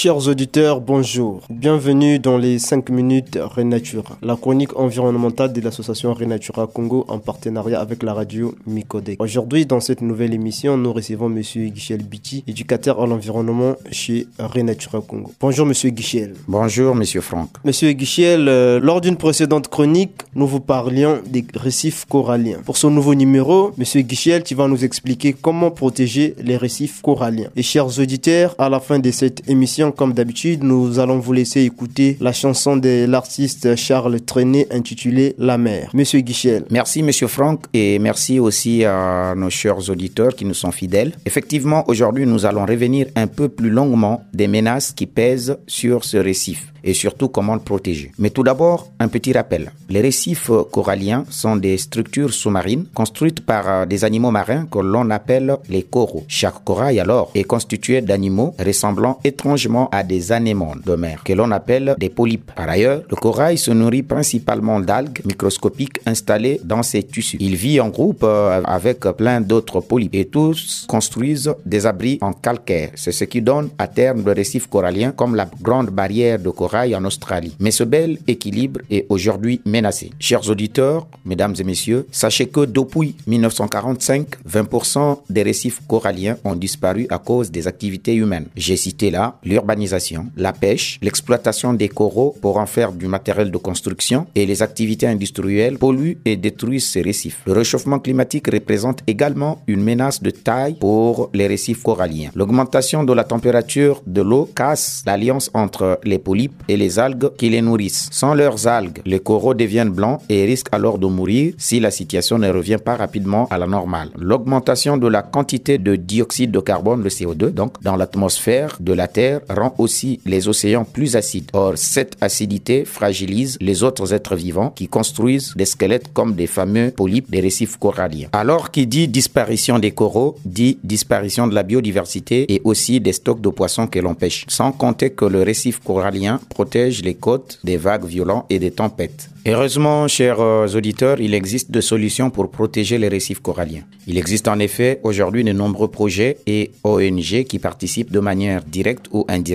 Chers auditeurs, bonjour. Bienvenue dans les 5 minutes Renatura, la chronique environnementale de l'association Renatura Congo en partenariat avec la radio Micodec. Aujourd'hui, dans cette nouvelle émission, nous recevons monsieur Guichel Biti, éducateur à l'environnement chez Renatura Congo. Bonjour monsieur Guichel. Bonjour monsieur Franck. Monsieur Guichel, euh, lors d'une précédente chronique, nous vous parlions des récifs coralliens. Pour ce nouveau numéro, monsieur Guichel, tu vas nous expliquer comment protéger les récifs coralliens. Et chers auditeurs, à la fin de cette émission, comme d'habitude, nous allons vous laisser écouter la chanson de l'artiste Charles Trenet intitulée La mer. Monsieur Guichel. Merci, monsieur Franck, et merci aussi à nos chers auditeurs qui nous sont fidèles. Effectivement, aujourd'hui, nous allons revenir un peu plus longuement des menaces qui pèsent sur ce récif et surtout comment le protéger. Mais tout d'abord, un petit rappel. Les récifs coralliens sont des structures sous-marines construites par des animaux marins que l'on appelle les coraux. Chaque corail alors est constitué d'animaux ressemblant étrangement à des anémones de mer que l'on appelle des polypes. Par ailleurs, le corail se nourrit principalement d'algues microscopiques installées dans ses tissus. Il vit en groupe avec plein d'autres polypes et tous construisent des abris en calcaire. C'est ce qui donne à terme le récif corallien comme la grande barrière de corail en Australie. Mais ce bel équilibre est aujourd'hui menacé. Chers auditeurs, mesdames et messieurs, sachez que depuis 1945, 20% des récifs coralliens ont disparu à cause des activités humaines. J'ai cité là l'urbanisation, la pêche, l'exploitation des coraux pour en faire du matériel de construction et les activités industrielles polluent et détruisent ces récifs. Le réchauffement climatique représente également une menace de taille pour les récifs coralliens. L'augmentation de la température de l'eau casse l'alliance entre les polypes et les algues qui les nourrissent. Sans leurs algues, les coraux deviennent blancs et risquent alors de mourir si la situation ne revient pas rapidement à la normale. L'augmentation de la quantité de dioxyde de carbone, le CO2, donc, dans l'atmosphère de la Terre rend aussi les océans plus acides. Or, cette acidité fragilise les autres êtres vivants qui construisent des squelettes comme des fameux polypes des récifs coralliens. Alors qui dit disparition des coraux, dit disparition de la biodiversité et aussi des stocks de poissons que l'on pêche. Sans compter que le récif corallien protège les côtes des vagues violentes et des tempêtes. Heureusement, chers auditeurs, il existe des solutions pour protéger les récifs coralliens. Il existe en effet aujourd'hui de nombreux projets et ONG qui participent de manière directe ou indirecte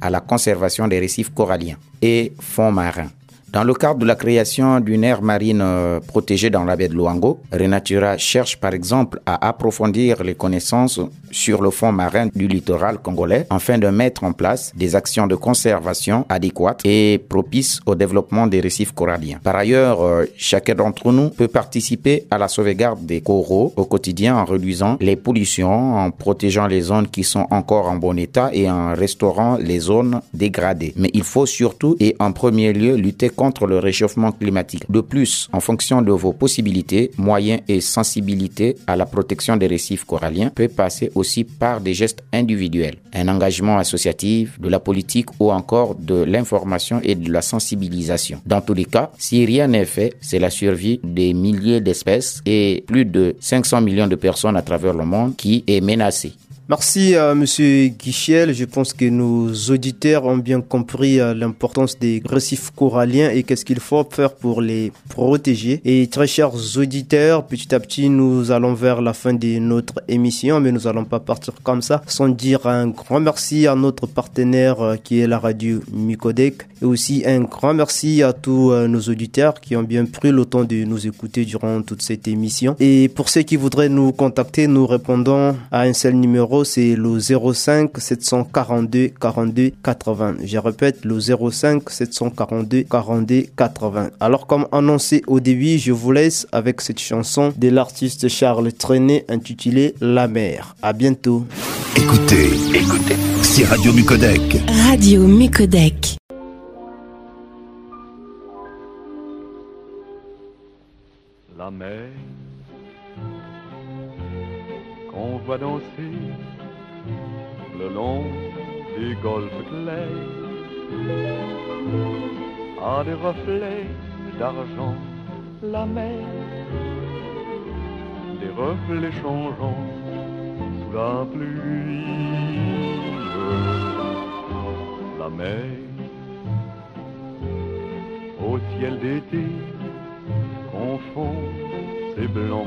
à la conservation des récifs coralliens et fonds marins. Dans le cadre de la création d'une aire marine protégée dans la baie de Luango, Renatura cherche par exemple à approfondir les connaissances sur le fond marin du littoral congolais afin de mettre en place des actions de conservation adéquates et propices au développement des récifs coralliens. Par ailleurs, chacun d'entre nous peut participer à la sauvegarde des coraux au quotidien en réduisant les pollutions, en protégeant les zones qui sont encore en bon état et en restaurant les zones dégradées. Mais il faut surtout et en premier lieu lutter contre le réchauffement climatique. De plus, en fonction de vos possibilités, moyens et sensibilités à la protection des récifs coralliens peut passer aussi par des gestes individuels, un engagement associatif, de la politique ou encore de l'information et de la sensibilisation. Dans tous les cas, si rien n'est fait, c'est la survie des milliers d'espèces et plus de 500 millions de personnes à travers le monde qui est menacée. Merci à Monsieur Guichel. Je pense que nos auditeurs ont bien compris l'importance des récifs coralliens et qu'est-ce qu'il faut faire pour les protéger. Et très chers auditeurs, petit à petit, nous allons vers la fin de notre émission, mais nous allons pas partir comme ça sans dire un grand merci à notre partenaire qui est la radio Micodec et aussi un grand merci à tous nos auditeurs qui ont bien pris le temps de nous écouter durant toute cette émission. Et pour ceux qui voudraient nous contacter, nous répondons à un seul numéro c'est le 05 742 42 80. Je répète, le 05 742 42 80. Alors comme annoncé au début, je vous laisse avec cette chanson de l'artiste Charles Trenet intitulée La mer. À bientôt. Écoutez, écoutez, c'est Radio Mucodec. Radio Mucodec. La mer qu'on voit danser le long du golfe clair a des reflets d'argent, la mer, des reflets changeants sous la pluie. La mer, au ciel d'été, confond ses blancs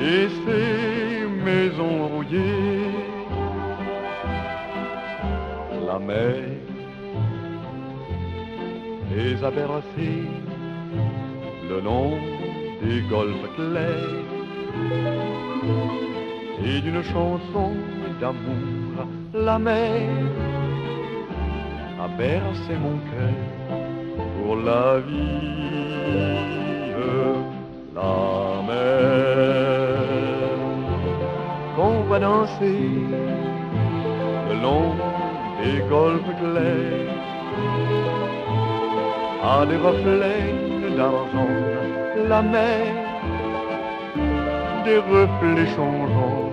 et ces maisons rouillées. La mer les a bercés le long des golfes clairs et d'une chanson d'amour, la mer a bercé mon cœur pour la vie. La mer danser le long des golfes clairs a des reflets d'argent, la mer des reflets changeants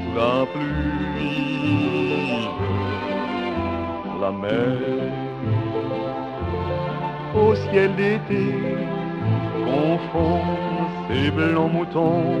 sous la pluie. La mer au ciel d'été confond ses blancs moutons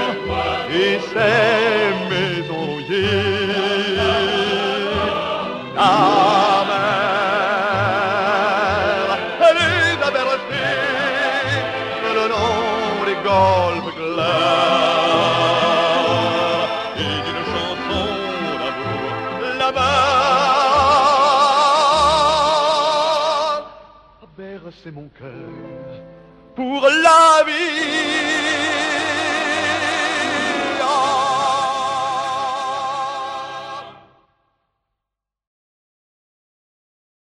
et ces maisons rouillées. La mer, elle les a bercés le long des golfes clairs et d'une chanson d'amour, a bercé mon cœur pour la vie.